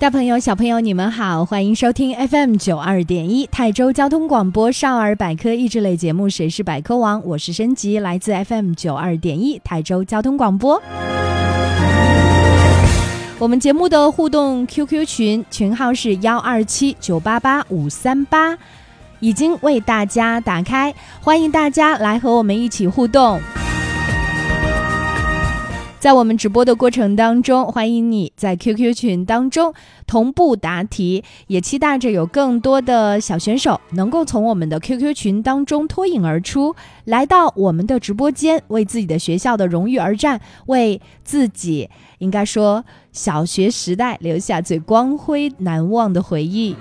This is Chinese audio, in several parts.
大朋友、小朋友，你们好，欢迎收听 FM 九二点一泰州交通广播少儿百科益智类节目《谁是百科王》，我是升级，来自 FM 九二点一泰州交通广播。我们节目的互动 QQ 群群号是幺二七九八八五三八，已经为大家打开，欢迎大家来和我们一起互动。在我们直播的过程当中，欢迎你在 QQ 群当中同步答题，也期待着有更多的小选手能够从我们的 QQ 群当中脱颖而出，来到我们的直播间，为自己的学校的荣誉而战，为自己应该说小学时代留下最光辉难忘的回忆。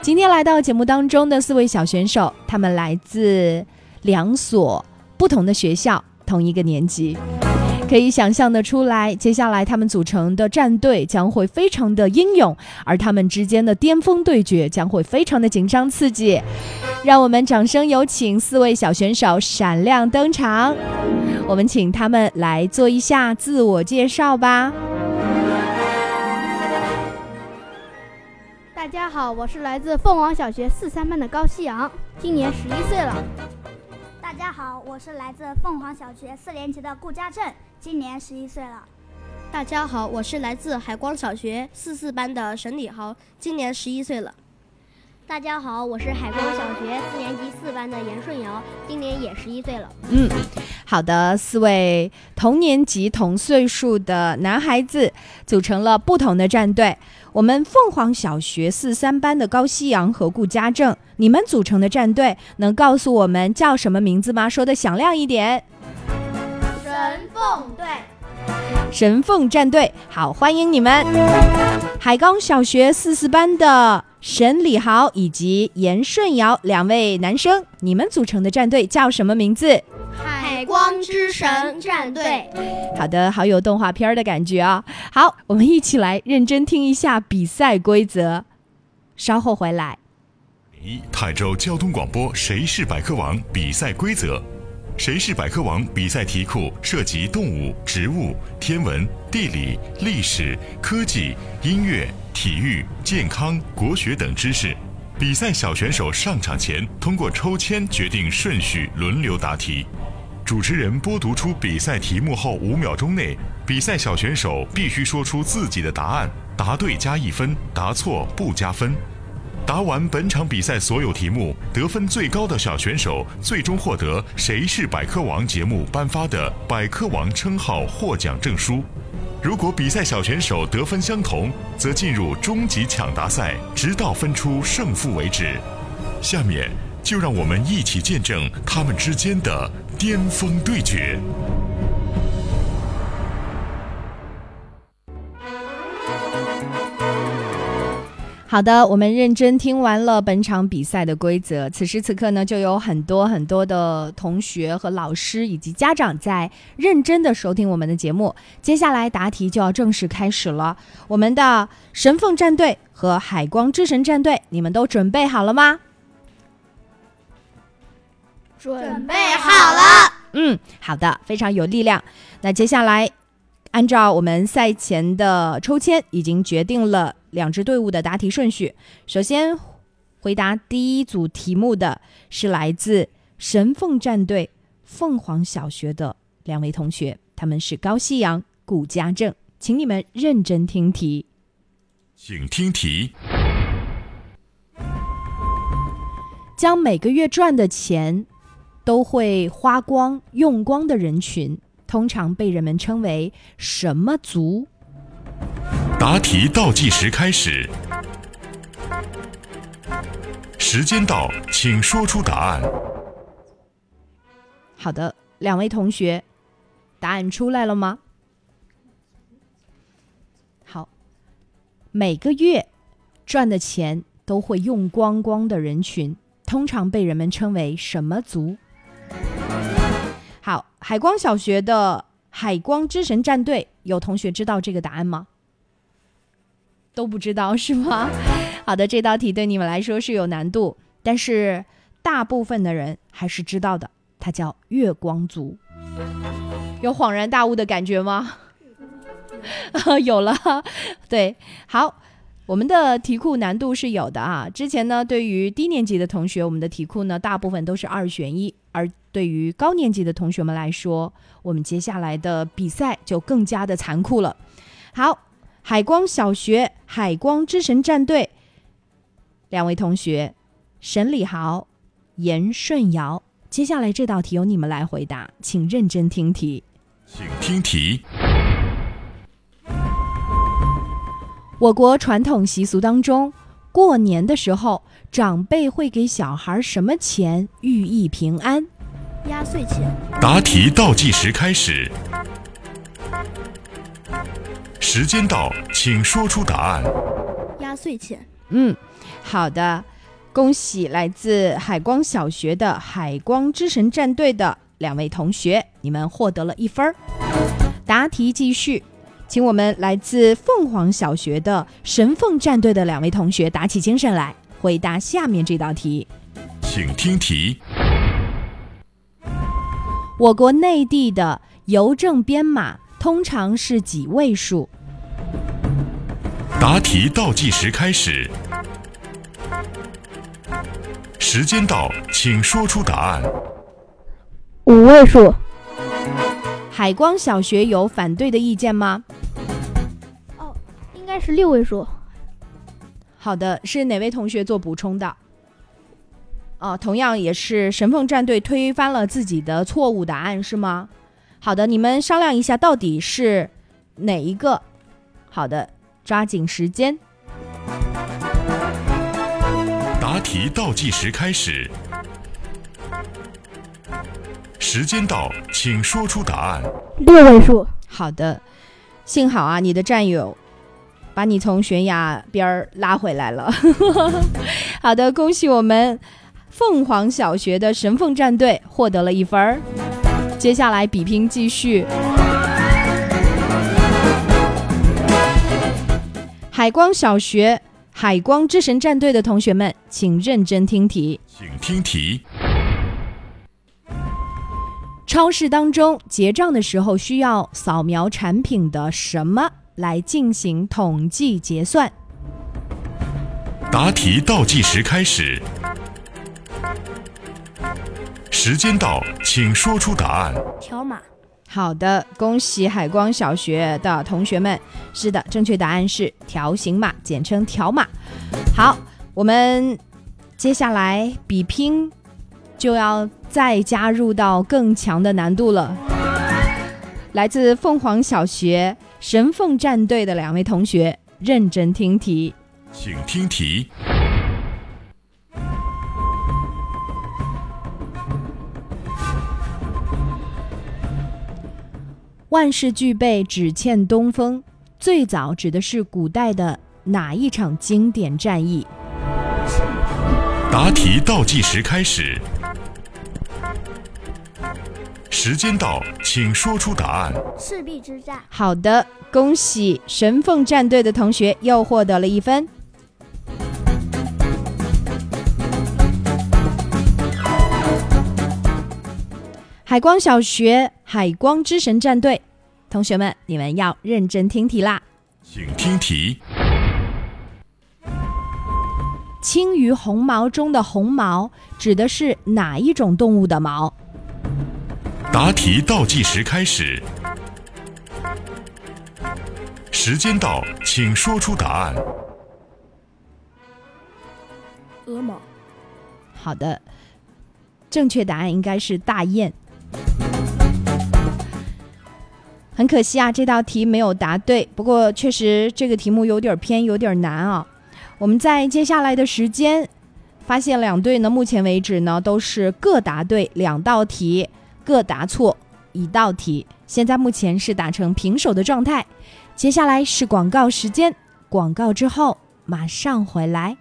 今天来到节目当中的四位小选手，他们来自两所不同的学校。同一个年级，可以想象的出来，接下来他们组成的战队将会非常的英勇，而他们之间的巅峰对决将会非常的紧张刺激。让我们掌声有请四位小选手闪亮登场，我们请他们来做一下自我介绍吧。大家好，我是来自凤凰小学四三班的高希阳，今年十一岁了。大家好，我是来自凤凰小学四年级的顾家正，今年十一岁了。大家好，我是来自海光小学四四班的沈礼豪，今年十一岁了。大家好，我是海光小学四年级四班的严顺尧，今年也十一岁了。嗯，好的，四位同年级同岁数的男孩子组成了不同的战队。我们凤凰小学四三班的高希阳和顾家正，你们组成的战队能告诉我们叫什么名字吗？说的响亮一点。神凤队。神凤战队，好，欢迎你们。海刚小学四四班的沈礼豪以及严顺尧两位男生，你们组成的战队叫什么名字？海光之神战队，好的，好有动画片的感觉啊！好，我们一起来认真听一下比赛规则，稍后回来。一泰州交通广播《谁是百科王》比赛规则：谁是百科王比赛题库涉及动物、植物、天文、地理、历史、科技、音乐、体育、健康、国学等知识。比赛小选手上场前通过抽签决定顺序，轮流答题。主持人播读出比赛题目后五秒钟内，比赛小选手必须说出自己的答案，答对加一分，答错不加分。答完本场比赛所有题目，得分最高的小选手最终获得《谁是百科王》节目颁发的百科王称号获奖证书。如果比赛小选手得分相同，则进入终极抢答赛，直到分出胜负为止。下面就让我们一起见证他们之间的巅峰对决。好的，我们认真听完了本场比赛的规则。此时此刻呢，就有很多很多的同学和老师以及家长在认真的收听我们的节目。接下来答题就要正式开始了。我们的神凤战队和海光之神战队，你们都准备好了吗？准备好了。嗯，好的，非常有力量。那接下来，按照我们赛前的抽签，已经决定了。两支队伍的答题顺序，首先回答第一组题目的是来自神凤战队凤凰小学的两位同学，他们是高西阳、顾家正，请你们认真听题。请听题。将每个月赚的钱都会花光、用光的人群，通常被人们称为什么族？答题倒计时开始，时间到，请说出答案。好的，两位同学，答案出来了吗？好，每个月赚的钱都会用光光的人群。通常被人们称为什么族？好，海光小学的海光之神战队，有同学知道这个答案吗？都不知道是吗？好的，这道题对你们来说是有难度，但是大部分的人还是知道的，它叫月光族。有恍然大悟的感觉吗？有了，对，好。我们的题库难度是有的啊。之前呢，对于低年级的同学，我们的题库呢大部分都是二选一；而对于高年级的同学们来说，我们接下来的比赛就更加的残酷了。好，海光小学海光之神战队两位同学，沈礼豪、严顺尧，接下来这道题由你们来回答，请认真听题。请听题。我国传统习俗当中，过年的时候，长辈会给小孩什么钱寓意平安？压岁钱。答题倒计时开始，时间到，请说出答案。压岁钱。嗯，好的，恭喜来自海光小学的海光之神战队的两位同学，你们获得了一分儿。答题继续。请我们来自凤凰小学的神凤战队的两位同学打起精神来，回答下面这道题。请听题：我国内地的邮政编码通常是几位数？答题倒计时开始，时间到，请说出答案。五位数。海光小学有反对的意见吗？哦应该是六位数。好的，是哪位同学做补充的？哦，同样也是神凤战队推翻了自己的错误答案，是吗？好的，你们商量一下，到底是哪一个？好的，抓紧时间。答题倒计时开始，时间到，请说出答案。六位数。好的，幸好啊，你的战友。把你从悬崖边儿拉回来了。好的，恭喜我们凤凰小学的神凤战队获得了一分儿。接下来比拼继续。海光小学海光之神战队的同学们，请认真听题。请听题。超市当中结账的时候需要扫描产品的什么？来进行统计结算。答题倒计时开始，时间到，请说出答案。条码。好的，恭喜海光小学的同学们。是的，正确答案是条形码，简称条码。好，我们接下来比拼就要再加入到更强的难度了。来自凤凰小学。神凤战队的两位同学，认真听题，请听题。万事俱备，只欠东风。最早指的是古代的哪一场经典战役？答题倒计时开始。时间到，请说出答案。赤壁之战。好的，恭喜神凤战队的同学又获得了一分。海光小学海光之神战队，同学们，你们要认真听题啦！请听题。青于红毛中的红毛指的是哪一种动物的毛？答题倒计时开始，时间到，请说出答案。鹅毛。好的，正确答案应该是大雁。很可惜啊，这道题没有答对。不过确实这个题目有点偏，有点难啊。我们在接下来的时间发现两队呢，目前为止呢都是各答对两道题，各答错一道题。现在目前是打成平手的状态。接下来是广告时间，广告之后马上回来。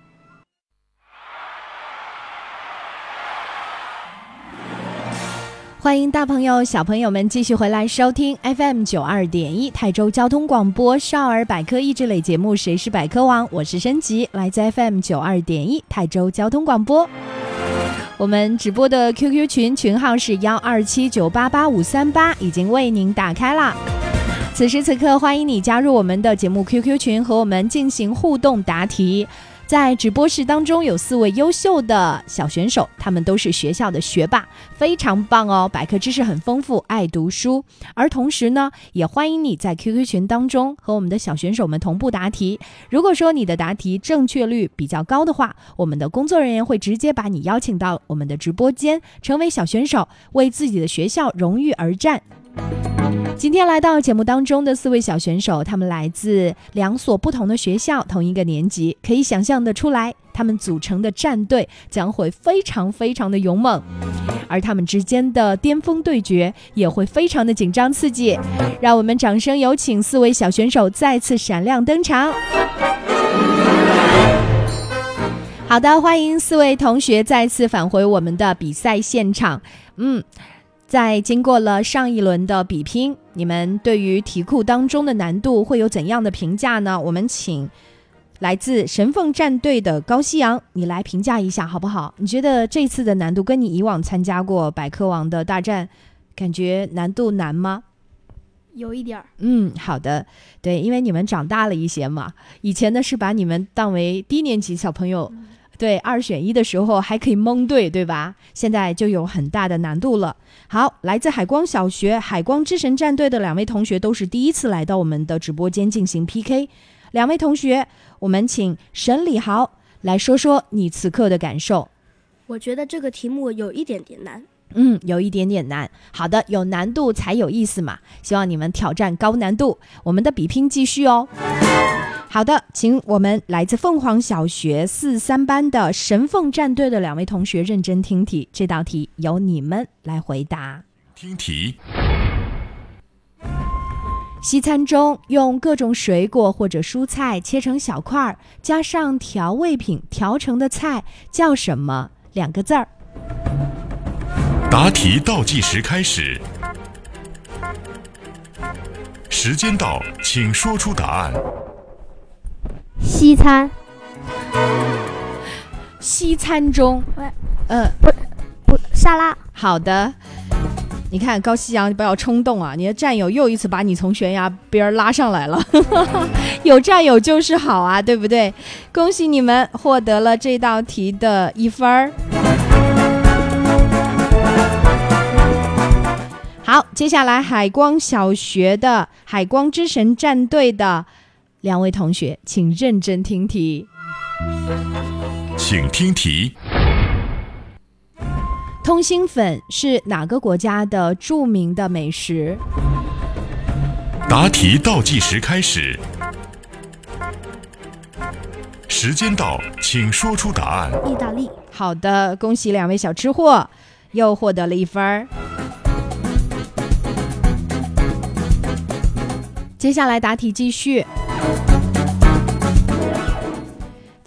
欢迎大朋友、小朋友们继续回来收听 FM 九二点一泰州交通广播少儿百科益智类节目《谁是百科王》，我是申吉，来自 FM 九二点一泰州交通广播。我们直播的 QQ 群群号是幺二七九八八五三八，已经为您打开了。此时此刻，欢迎你加入我们的节目 QQ 群，和我们进行互动答题。在直播室当中有四位优秀的小选手，他们都是学校的学霸，非常棒哦！百科知识很丰富，爱读书。而同时呢，也欢迎你在 QQ 群当中和我们的小选手们同步答题。如果说你的答题正确率比较高的话，我们的工作人员会直接把你邀请到我们的直播间，成为小选手，为自己的学校荣誉而战。今天来到节目当中的四位小选手，他们来自两所不同的学校，同一个年级，可以想象的出来，他们组成的战队将会非常非常的勇猛，而他们之间的巅峰对决也会非常的紧张刺激。让我们掌声有请四位小选手再次闪亮登场。好的，欢迎四位同学再次返回我们的比赛现场。嗯。在经过了上一轮的比拼，你们对于题库当中的难度会有怎样的评价呢？我们请来自神凤战队的高西洋，你来评价一下好不好？你觉得这次的难度跟你以往参加过百科王的大战，感觉难度难吗？有一点儿。嗯，好的，对，因为你们长大了一些嘛，以前呢是把你们当为低年级小朋友。对，二选一的时候还可以蒙对，对吧？现在就有很大的难度了。好，来自海光小学海光之神战队的两位同学都是第一次来到我们的直播间进行 PK。两位同学，我们请沈礼豪来说说你此刻的感受。我觉得这个题目有一点点难。嗯，有一点点难。好的，有难度才有意思嘛。希望你们挑战高难度。我们的比拼继续哦。好的，请我们来自凤凰小学四三班的神凤战队的两位同学认真听题，这道题由你们来回答。听题：西餐中用各种水果或者蔬菜切成小块儿，加上调味品调成的菜叫什么？两个字儿。答题倒计时开始，时间到，请说出答案。西餐，西餐中，呃，不，不，沙拉。好的，你看高西洋，你不要冲动啊！你的战友又一次把你从悬崖边拉上来了，有战友就是好啊，对不对？恭喜你们获得了这道题的一分儿。好，接下来海光小学的海光之神战队的两位同学，请认真听题。请听题。通心粉是哪个国家的著名的美食？答题倒计时开始，时间到，请说出答案。意大利。好的，恭喜两位小吃货，又获得了一分儿。接下来答题继续，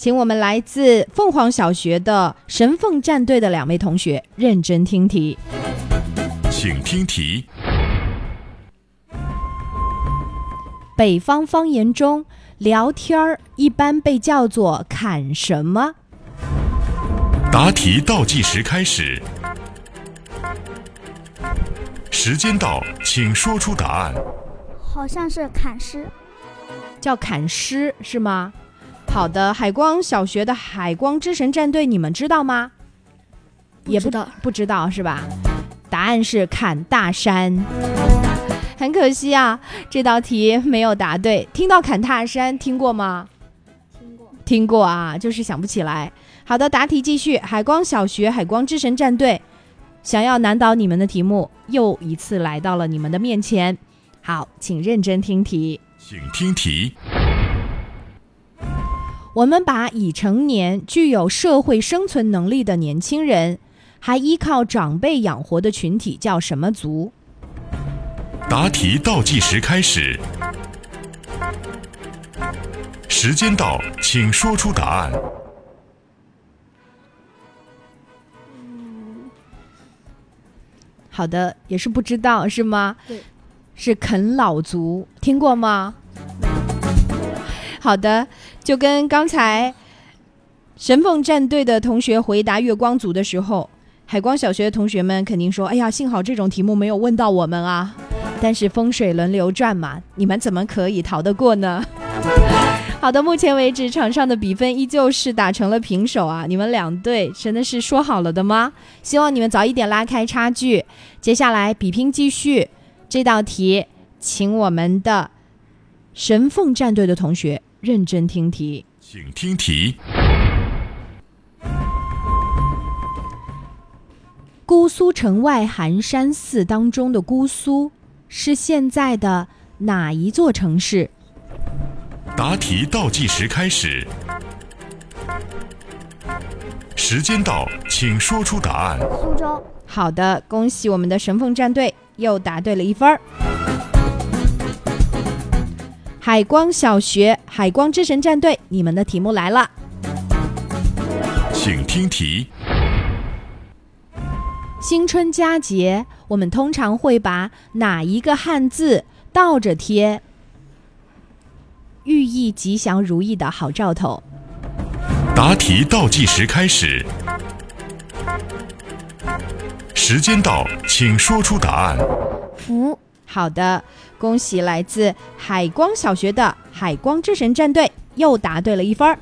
请我们来自凤凰小学的神凤战队的两位同学认真听题。请听题。北方方言中，聊天儿一般被叫做砍什么？答题倒计时开始，时间到，请说出答案。好像是砍诗，叫砍诗是吗？好的，海光小学的海光之神战队，你们知道吗？也不知道，不知道是吧？答案是砍大山。很可惜啊，这道题没有答对。听到砍大山，听过吗？听过，听过啊，就是想不起来。好的，答题继续。海光小学海光之神战队想要难倒你们的题目，又一次来到了你们的面前。好，请认真听题。请听题。我们把已成年、具有社会生存能力的年轻人，还依靠长辈养活的群体叫什么族？答题倒计时开始，时间到，请说出答案。好的，也是不知道是吗？对，是啃老族，听过吗？好的，就跟刚才神凤战队的同学回答月光族的时候，海光小学的同学们肯定说：“哎呀，幸好这种题目没有问到我们啊！”但是风水轮流转嘛，你们怎么可以逃得过呢？好的，目前为止场上的比分依旧是打成了平手啊！你们两队真的是说好了的吗？希望你们早一点拉开差距。接下来比拼继续，这道题，请我们的神凤战队的同学认真听题。请听题。姑苏城外寒山寺当中的姑苏，是现在的哪一座城市？答题倒计时开始，时间到，请说出答案。苏州。好的，恭喜我们的神凤战队又答对了一分儿。海光小学海光之神战队，你们的题目来了。请听题。新春佳节，我们通常会把哪一个汉字倒着贴，寓意吉祥如意的好兆头？答题倒计时开始，时间到，请说出答案。福，好的，恭喜来自海光小学的海光之神战队又答对了一分儿。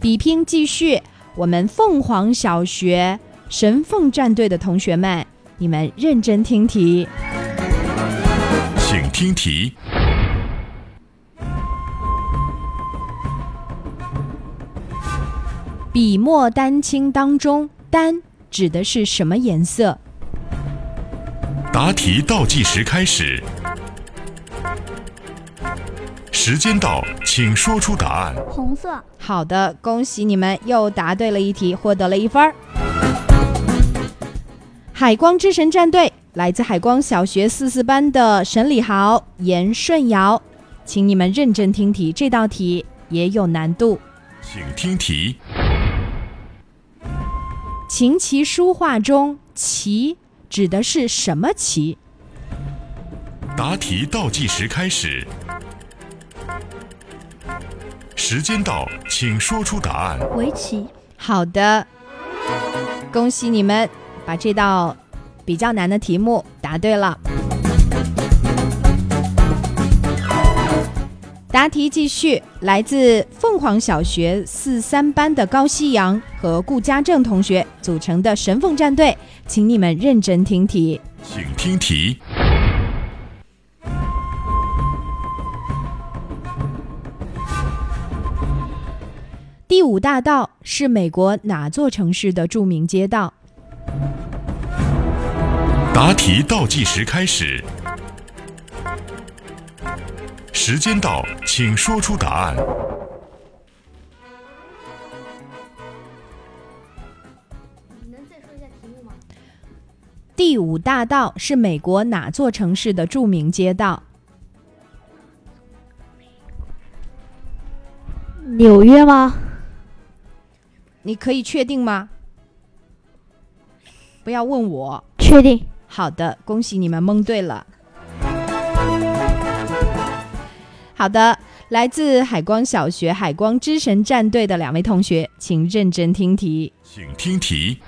比拼继续，我们凤凰小学神凤战队的同学们，你们认真听题。请听题。笔墨丹青当中，丹指的是什么颜色？答题倒计时开始，时间到，请说出答案。红色。好的，恭喜你们又答对了一题，获得了一分儿。海光之神战队来自海光小学四四班的沈礼豪、严顺尧，请你们认真听题，这道题也有难度。请听题。琴棋书画中，棋指的是什么棋？答题倒计时开始，时间到，请说出答案。围棋。好的，恭喜你们把这道比较难的题目答对了。答题继续，来自凤凰小学四三班的高西阳和顾家正同学组成的神凤战队，请你们认真听题。请听题。第五大道是美国哪座城市的著名街道？答题倒计时开始，时间到，请说出答案。能再说一下题目吗？第五大道是美国哪座城市的著名街道？纽约吗？你可以确定吗？不要问我。确定。好的，恭喜你们蒙对了。好的，来自海光小学海光之神战队的两位同学，请认真听题。请听题。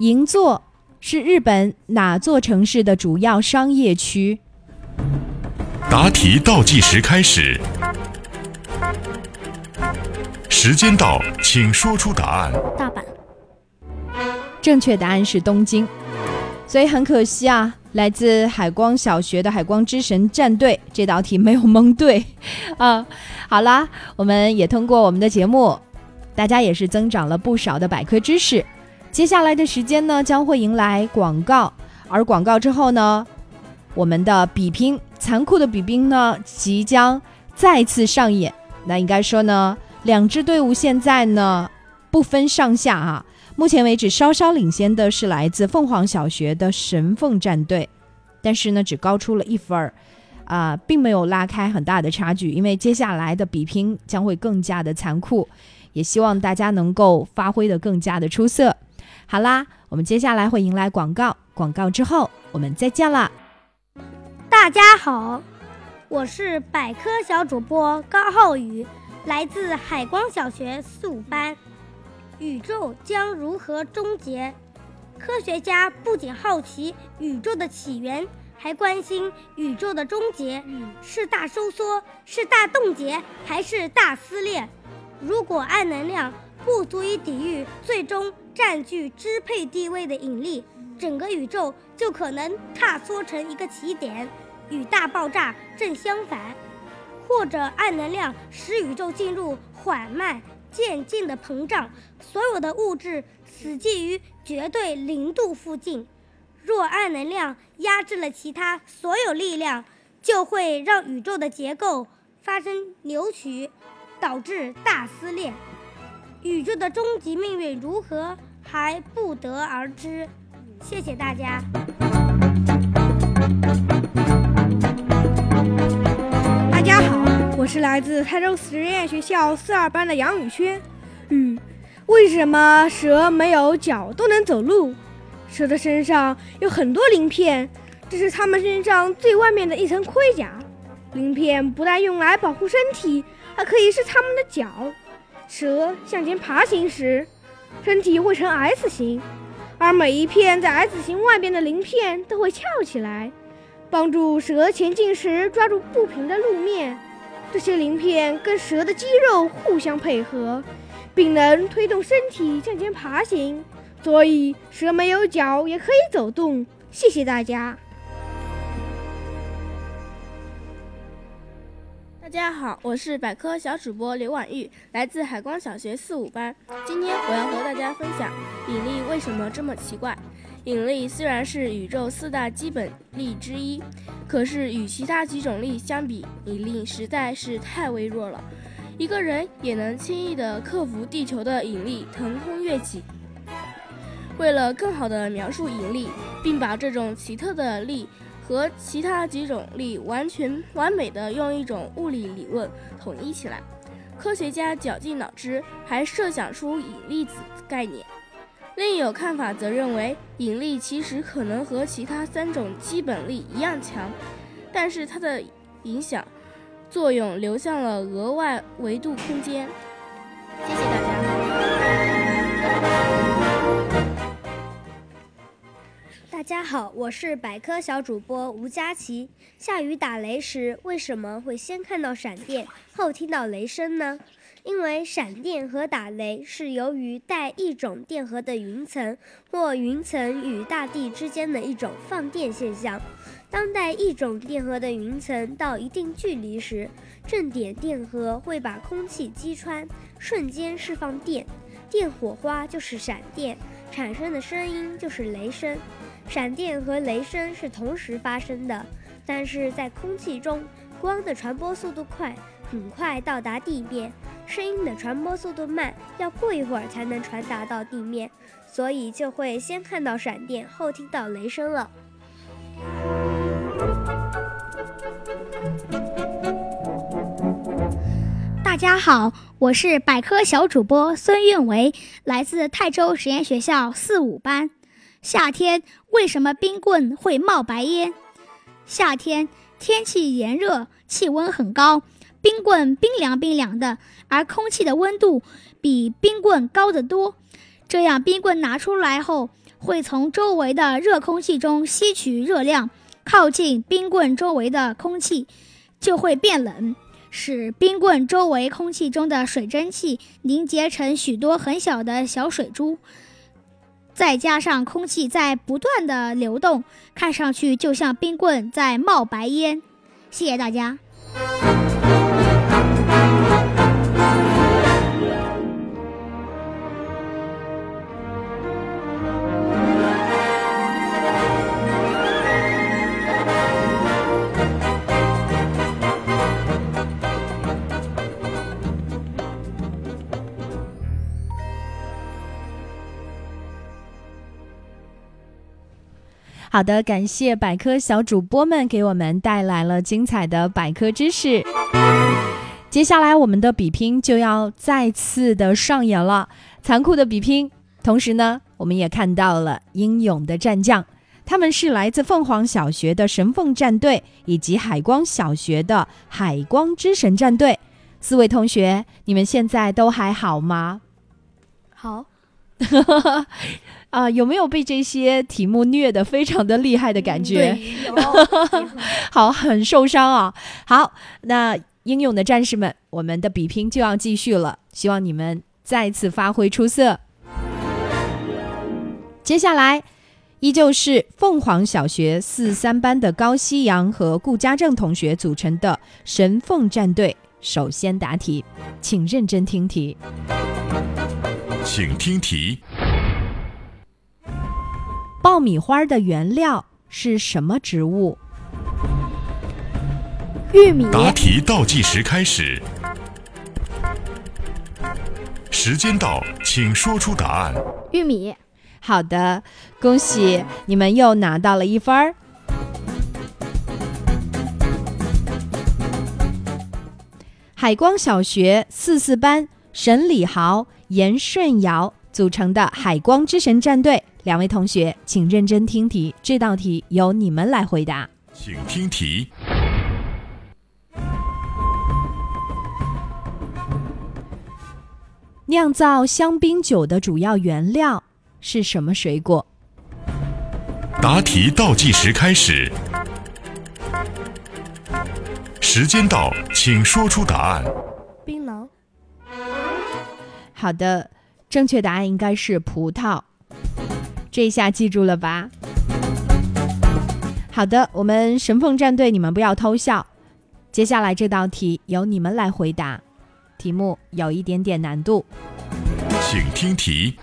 银座是日本哪座城市的主要商业区？答题倒计时开始，时间到，请说出答案。大阪。正确答案是东京，所以很可惜啊，来自海光小学的海光之神战队这道题没有蒙对 啊。好啦，我们也通过我们的节目，大家也是增长了不少的百科知识。接下来的时间呢，将会迎来广告，而广告之后呢，我们的比拼残酷的比拼呢，即将再次上演。那应该说呢，两支队伍现在呢不分上下啊。目前为止，稍稍领先的是来自凤凰小学的神凤战队，但是呢，只高出了一分儿，啊，并没有拉开很大的差距。因为接下来的比拼将会更加的残酷，也希望大家能够发挥的更加的出色。好啦，我们接下来会迎来广告，广告之后我们再见啦。大家好，我是百科小主播高浩宇，来自海光小学四五班。宇宙将如何终结？科学家不仅好奇宇宙的起源，还关心宇宙的终结是大收缩、是大冻结还是大撕裂。如果暗能量不足以抵御最终占据支配地位的引力，整个宇宙就可能塌缩成一个起点，与大爆炸正相反；或者暗能量使宇宙进入缓慢。渐进的膨胀，所有的物质死寂于绝对零度附近。若暗能量压制了其他所有力量，就会让宇宙的结构发生扭曲，导致大撕裂。宇宙的终极命运如何还不得而知。谢谢大家。我是来自泰州实验学校四二班的杨宇轩。嗯，为什么蛇没有脚都能走路？蛇的身上有很多鳞片，这是它们身上最外面的一层盔甲。鳞片不但用来保护身体，还可以是它们的脚。蛇向前爬行时，身体会呈 S 型，而每一片在 S 型外边的鳞片都会翘起来，帮助蛇前进时抓住不平的路面。这些鳞片跟蛇的肌肉互相配合，并能推动身体向前爬行，所以蛇没有脚也可以走动。谢谢大家。大家好，我是百科小主播刘婉玉，来自海光小学四五班。今天我要和大家分享引力为什么这么奇怪。引力虽然是宇宙四大基本力之一，可是与其他几种力相比，引力实在是太微弱了。一个人也能轻易地克服地球的引力，腾空跃起。为了更好地描述引力，并把这种奇特的力和其他几种力完全完美地用一种物理理论统一起来，科学家绞尽脑汁，还设想出引力子概念。另有看法则认为，引力其实可能和其他三种基本力一样强，但是它的影响作用流向了额外维度空间。谢谢大家。大家好，我是百科小主播吴佳琪。下雨打雷时，为什么会先看到闪电，后听到雷声呢？因为闪电和打雷是由于带一种电荷的云层或云层与大地之间的一种放电现象。当带一种电荷的云层到一定距离时，正点电荷会把空气击穿，瞬间释放电，电火花就是闪电，产生的声音就是雷声。闪电和雷声是同时发生的，但是在空气中，光的传播速度快，很快到达地面。声音的传播速度慢，要过一会儿才能传达到地面，所以就会先看到闪电，后听到雷声了。大家好，我是百科小主播孙运维，来自泰州实验学校四五班。夏天为什么冰棍会冒白烟？夏天天气炎热，气温很高。冰棍冰凉冰凉的，而空气的温度比冰棍高得多。这样，冰棍拿出来后，会从周围的热空气中吸取热量，靠近冰棍周围的空气，就会变冷，使冰棍周围空气中的水蒸气凝结成许多很小的小水珠。再加上空气在不断的流动，看上去就像冰棍在冒白烟。谢谢大家。好的，感谢百科小主播们给我们带来了精彩的百科知识。接下来，我们的比拼就要再次的上演了，残酷的比拼。同时呢，我们也看到了英勇的战将，他们是来自凤凰小学的神凤战队以及海光小学的海光之神战队。四位同学，你们现在都还好吗？好。啊，有没有被这些题目虐得非常的厉害的感觉？好，很受伤啊。好，那英勇的战士们，我们的比拼就要继续了，希望你们再次发挥出色。接下来，依旧是凤凰小学四三班的高西洋和顾家正同学组成的神凤战队，首先答题，请认真听题。请听题。爆米花的原料是什么植物？玉米。答题倒计时开始，时间到，请说出答案。玉米。好的，恭喜你们又拿到了一分儿。海光小学四四班沈礼豪、严顺尧组成的海光之神战队。两位同学，请认真听题，这道题由你们来回答。请听题：酿造香槟酒的主要原料是什么水果？答题倒计时开始，时间到，请说出答案。好的，正确答案应该是葡萄。这一下记住了吧？好的，我们神凤战队，你们不要偷笑。接下来这道题由你们来回答，题目有一点点难度。请听题：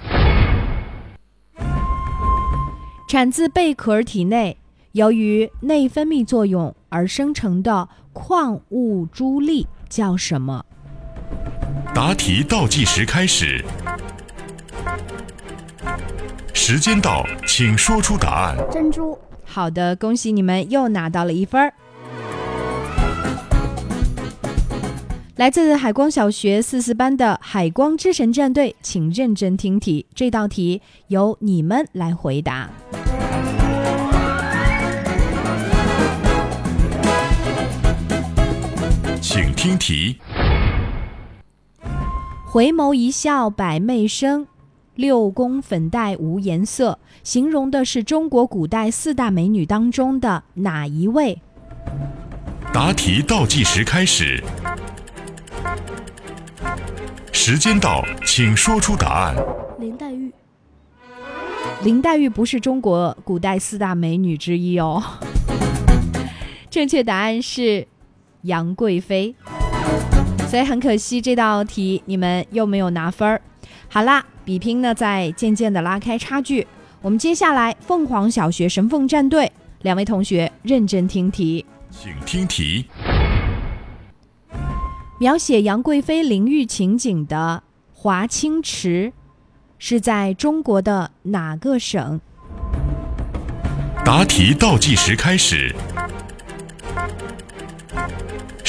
产自贝壳体内，由于内分泌作用而生成的矿物珠粒叫什么？答题倒计时开始。时间到，请说出答案。珍珠。好的，恭喜你们又拿到了一分儿。来自海光小学四四班的海光之神战队，请认真听题，这道题由你们来回答。请听题：回眸一笑百媚生。六宫粉黛无颜色，形容的是中国古代四大美女当中的哪一位？答题倒计时开始，时间到，请说出答案。林黛玉。林黛玉不是中国古代四大美女之一哦。正确答案是杨贵妃。所以很可惜，这道题你们又没有拿分儿。好啦。比拼呢，在渐渐的拉开差距。我们接下来，凤凰小学神凤战队两位同学认真听题，请听题。描写杨贵妃淋浴情景的华清池是在中国的哪个省？答题倒计时开始，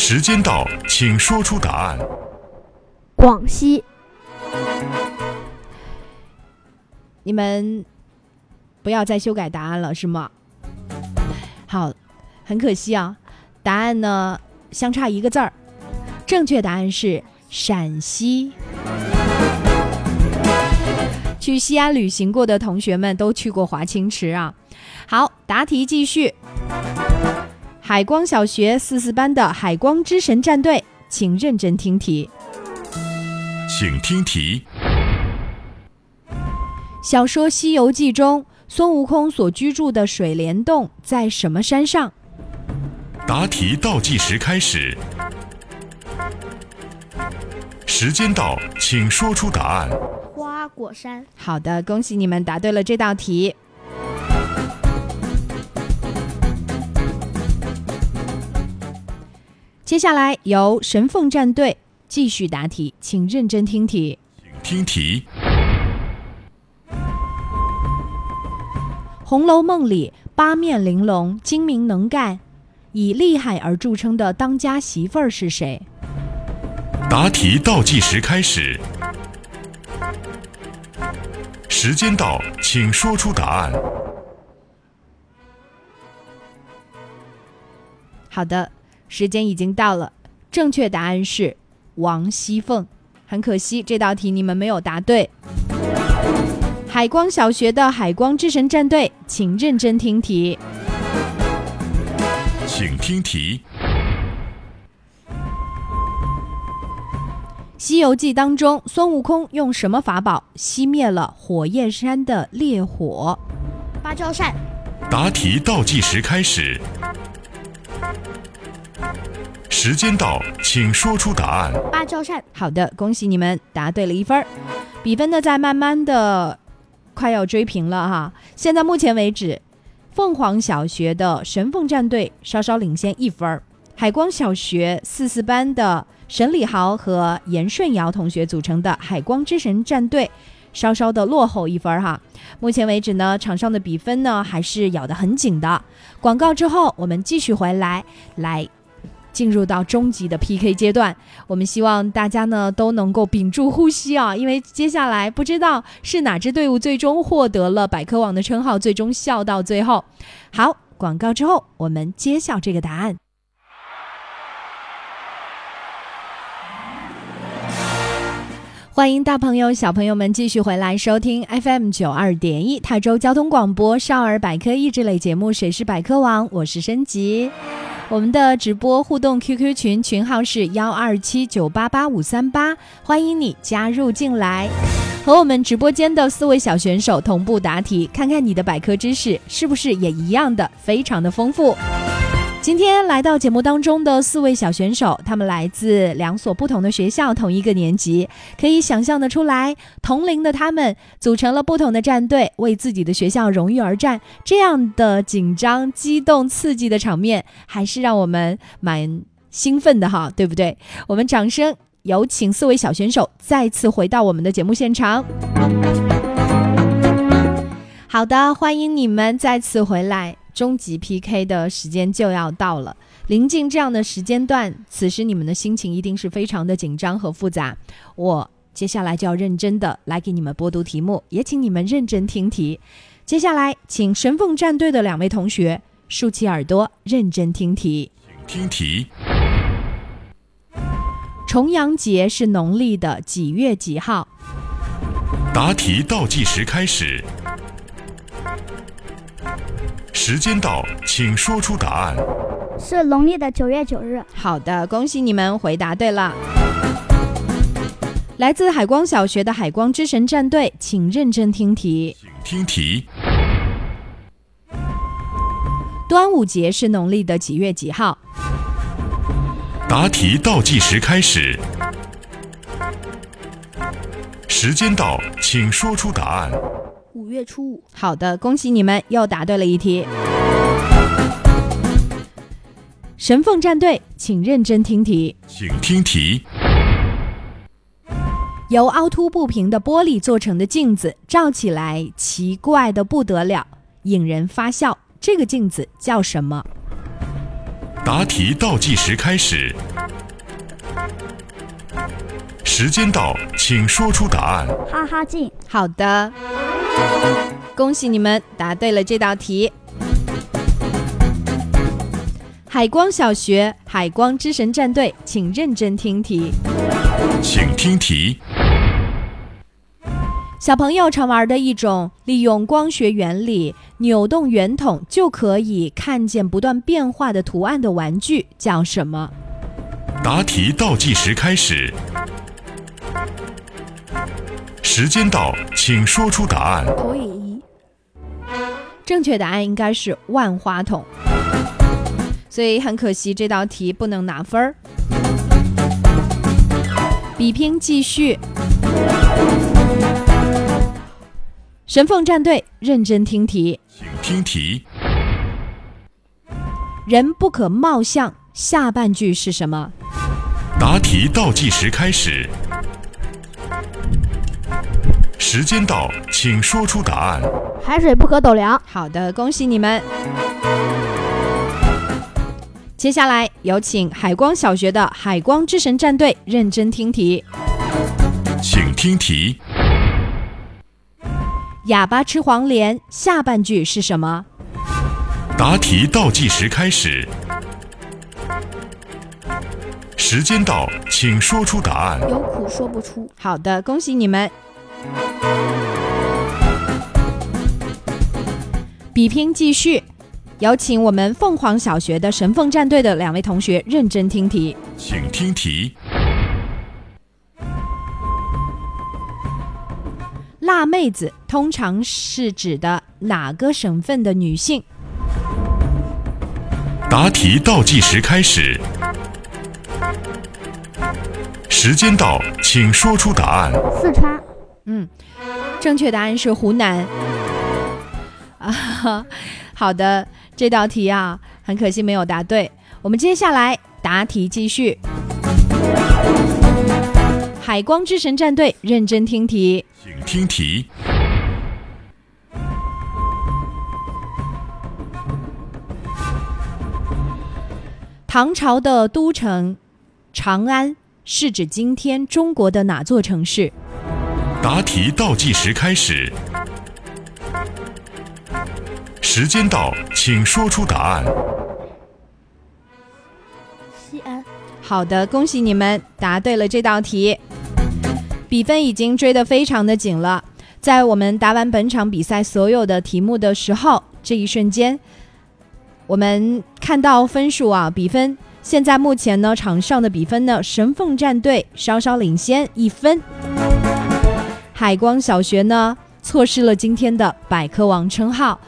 时间到，请说出答案。广西。你们不要再修改答案了，是吗？好，很可惜啊，答案呢相差一个字儿。正确答案是陕西。去西安旅行过的同学们都去过华清池啊。好，答题继续。海光小学四四班的海光之神战队，请认真听题。请听题。小说《西游记》中，孙悟空所居住的水帘洞在什么山上？答题倒计时开始，时间到，请说出答案。花果山。好的，恭喜你们答对了这道题。接下来由神凤战队继续答题，请认真听题。请听题。《红楼梦》里八面玲珑、精明能干、以厉害而著称的当家媳妇儿是谁？答题倒计时开始，时间到，请说出答案。好的。时间已经到了，正确答案是王熙凤。很可惜，这道题你们没有答对。海光小学的海光之神战队，请认真听题。请听题。《西游记》当中，孙悟空用什么法宝熄灭了火焰山的烈火？芭蕉扇。答题倒计时开始。时间到，请说出答案。芭蕉扇。好的，恭喜你们答对了一分，比分呢在慢慢的快要追平了哈。现在目前为止，凤凰小学的神凤战队稍稍领先一分儿，海光小学四四班的沈礼豪和严顺尧同学组成的海光之神战队稍稍的落后一分哈。目前为止呢，场上的比分呢还是咬得很紧的。广告之后，我们继续回来来。进入到终极的 PK 阶段，我们希望大家呢都能够屏住呼吸啊，因为接下来不知道是哪支队伍最终获得了百科网的称号，最终笑到最后。好，广告之后我们揭晓这个答案。欢迎大朋友、小朋友们继续回来收听 FM 九二点一泰州交通广播少儿百科益智类节目《谁是百科王》，我是申吉。我们的直播互动 QQ 群群号是幺二七九八八五三八，欢迎你加入进来，和我们直播间的四位小选手同步答题，看看你的百科知识是不是也一样的非常的丰富。今天来到节目当中的四位小选手，他们来自两所不同的学校，同一个年级，可以想象的出来，同龄的他们组成了不同的战队，为自己的学校荣誉而战，这样的紧张、激动、刺激的场面，还是让我们蛮兴奋的哈，对不对？我们掌声有请四位小选手再次回到我们的节目现场。好的，欢迎你们再次回来。终极 PK 的时间就要到了，临近这样的时间段，此时你们的心情一定是非常的紧张和复杂。我接下来就要认真的来给你们播读题目，也请你们认真听题。接下来，请神凤战队的两位同学竖起耳朵，认真听题。听题。重阳节是农历的几月几号？答题倒计时开始。时间到，请说出答案。是农历的九月九日。好的，恭喜你们回答对了。来自海光小学的海光之神战队，请认真听题。听题。端午节是农历的几月几号？答题倒计时开始。时间到，请说出答案。五月初五，好的，恭喜你们又答对了一题。神凤战队，请认真听题。请听题。由凹凸不平的玻璃做成的镜子，照起来奇怪的不得了，引人发笑。这个镜子叫什么？答题倒计时开始。时间到，请说出答案。哈哈镜。好的。恭喜你们答对了这道题。海光小学海光之神战队，请认真听题。请听题。小朋友常玩的一种利用光学原理扭动圆筒就可以看见不断变化的图案的玩具叫什么？答题倒计时开始，时间到，请说出答案。投影仪。正确答案应该是万花筒，所以很可惜这道题不能拿分儿。比拼继续。神凤战队，认真听题。请听题。人不可貌相，下半句是什么？答题倒计时开始，时间到，请说出答案。海水不可斗量。好的，恭喜你们。接下来有请海光小学的海光之神战队认真听题。请听题。哑巴吃黄连，下半句是什么？答题倒计时开始，时间到，请说出答案。有苦说不出。好的，恭喜你们。比拼继续，有请我们凤凰小学的神凤战队的两位同学认真听题。请听题。辣妹子通常是指的哪个省份的女性？答题倒计时开始，时间到，请说出答案。四川。嗯，正确答案是湖南。啊，好的，这道题啊，很可惜没有答对。我们接下来答题继续。海光之神战队，认真听题。请听题。唐朝的都城长安是指今天中国的哪座城市？答题倒计时开始，时间到，请说出答案。西安。好的，恭喜你们答对了这道题，比分已经追得非常的紧了。在我们答完本场比赛所有的题目的时候，这一瞬间，我们看到分数啊，比分现在目前呢，场上的比分呢，神凤战队稍稍领先一分，海光小学呢错失了今天的百科王称号，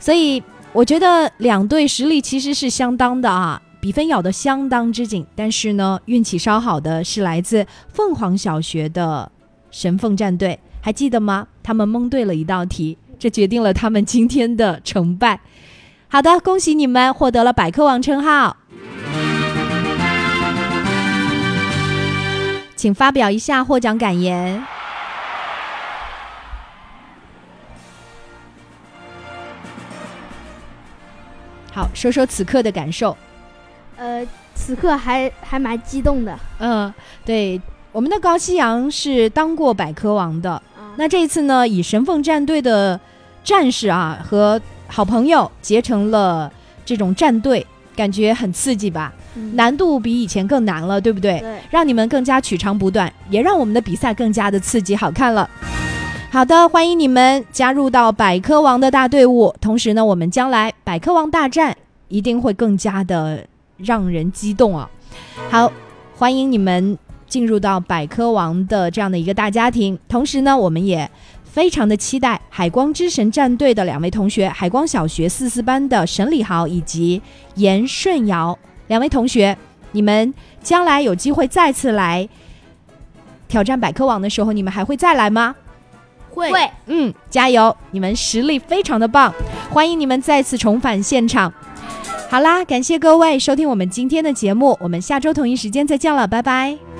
所以我觉得两队实力其实是相当的啊。比分咬得相当之紧，但是呢，运气稍好的是来自凤凰小学的神凤战队，还记得吗？他们蒙对了一道题，这决定了他们今天的成败。好的，恭喜你们获得了百科王称号，请发表一下获奖感言。好，说说此刻的感受。呃，此刻还还蛮激动的。嗯，对，我们的高西洋是当过百科王的。那这一次呢，以神凤战队的战士啊和好朋友结成了这种战队，感觉很刺激吧？难度比以前更难了，对不对？对，让你们更加取长补短，也让我们的比赛更加的刺激好看了。好的，欢迎你们加入到百科王的大队伍。同时呢，我们将来百科王大战一定会更加的让人激动啊！好，欢迎你们进入到百科王的这样的一个大家庭。同时呢，我们也非常的期待海光之神战队的两位同学，海光小学四四班的沈礼豪以及严顺尧两位同学，你们将来有机会再次来挑战百科网的时候，你们还会再来吗？会，嗯，加油！你们实力非常的棒，欢迎你们再次重返现场。好啦，感谢各位收听我们今天的节目，我们下周同一时间再见了，拜拜。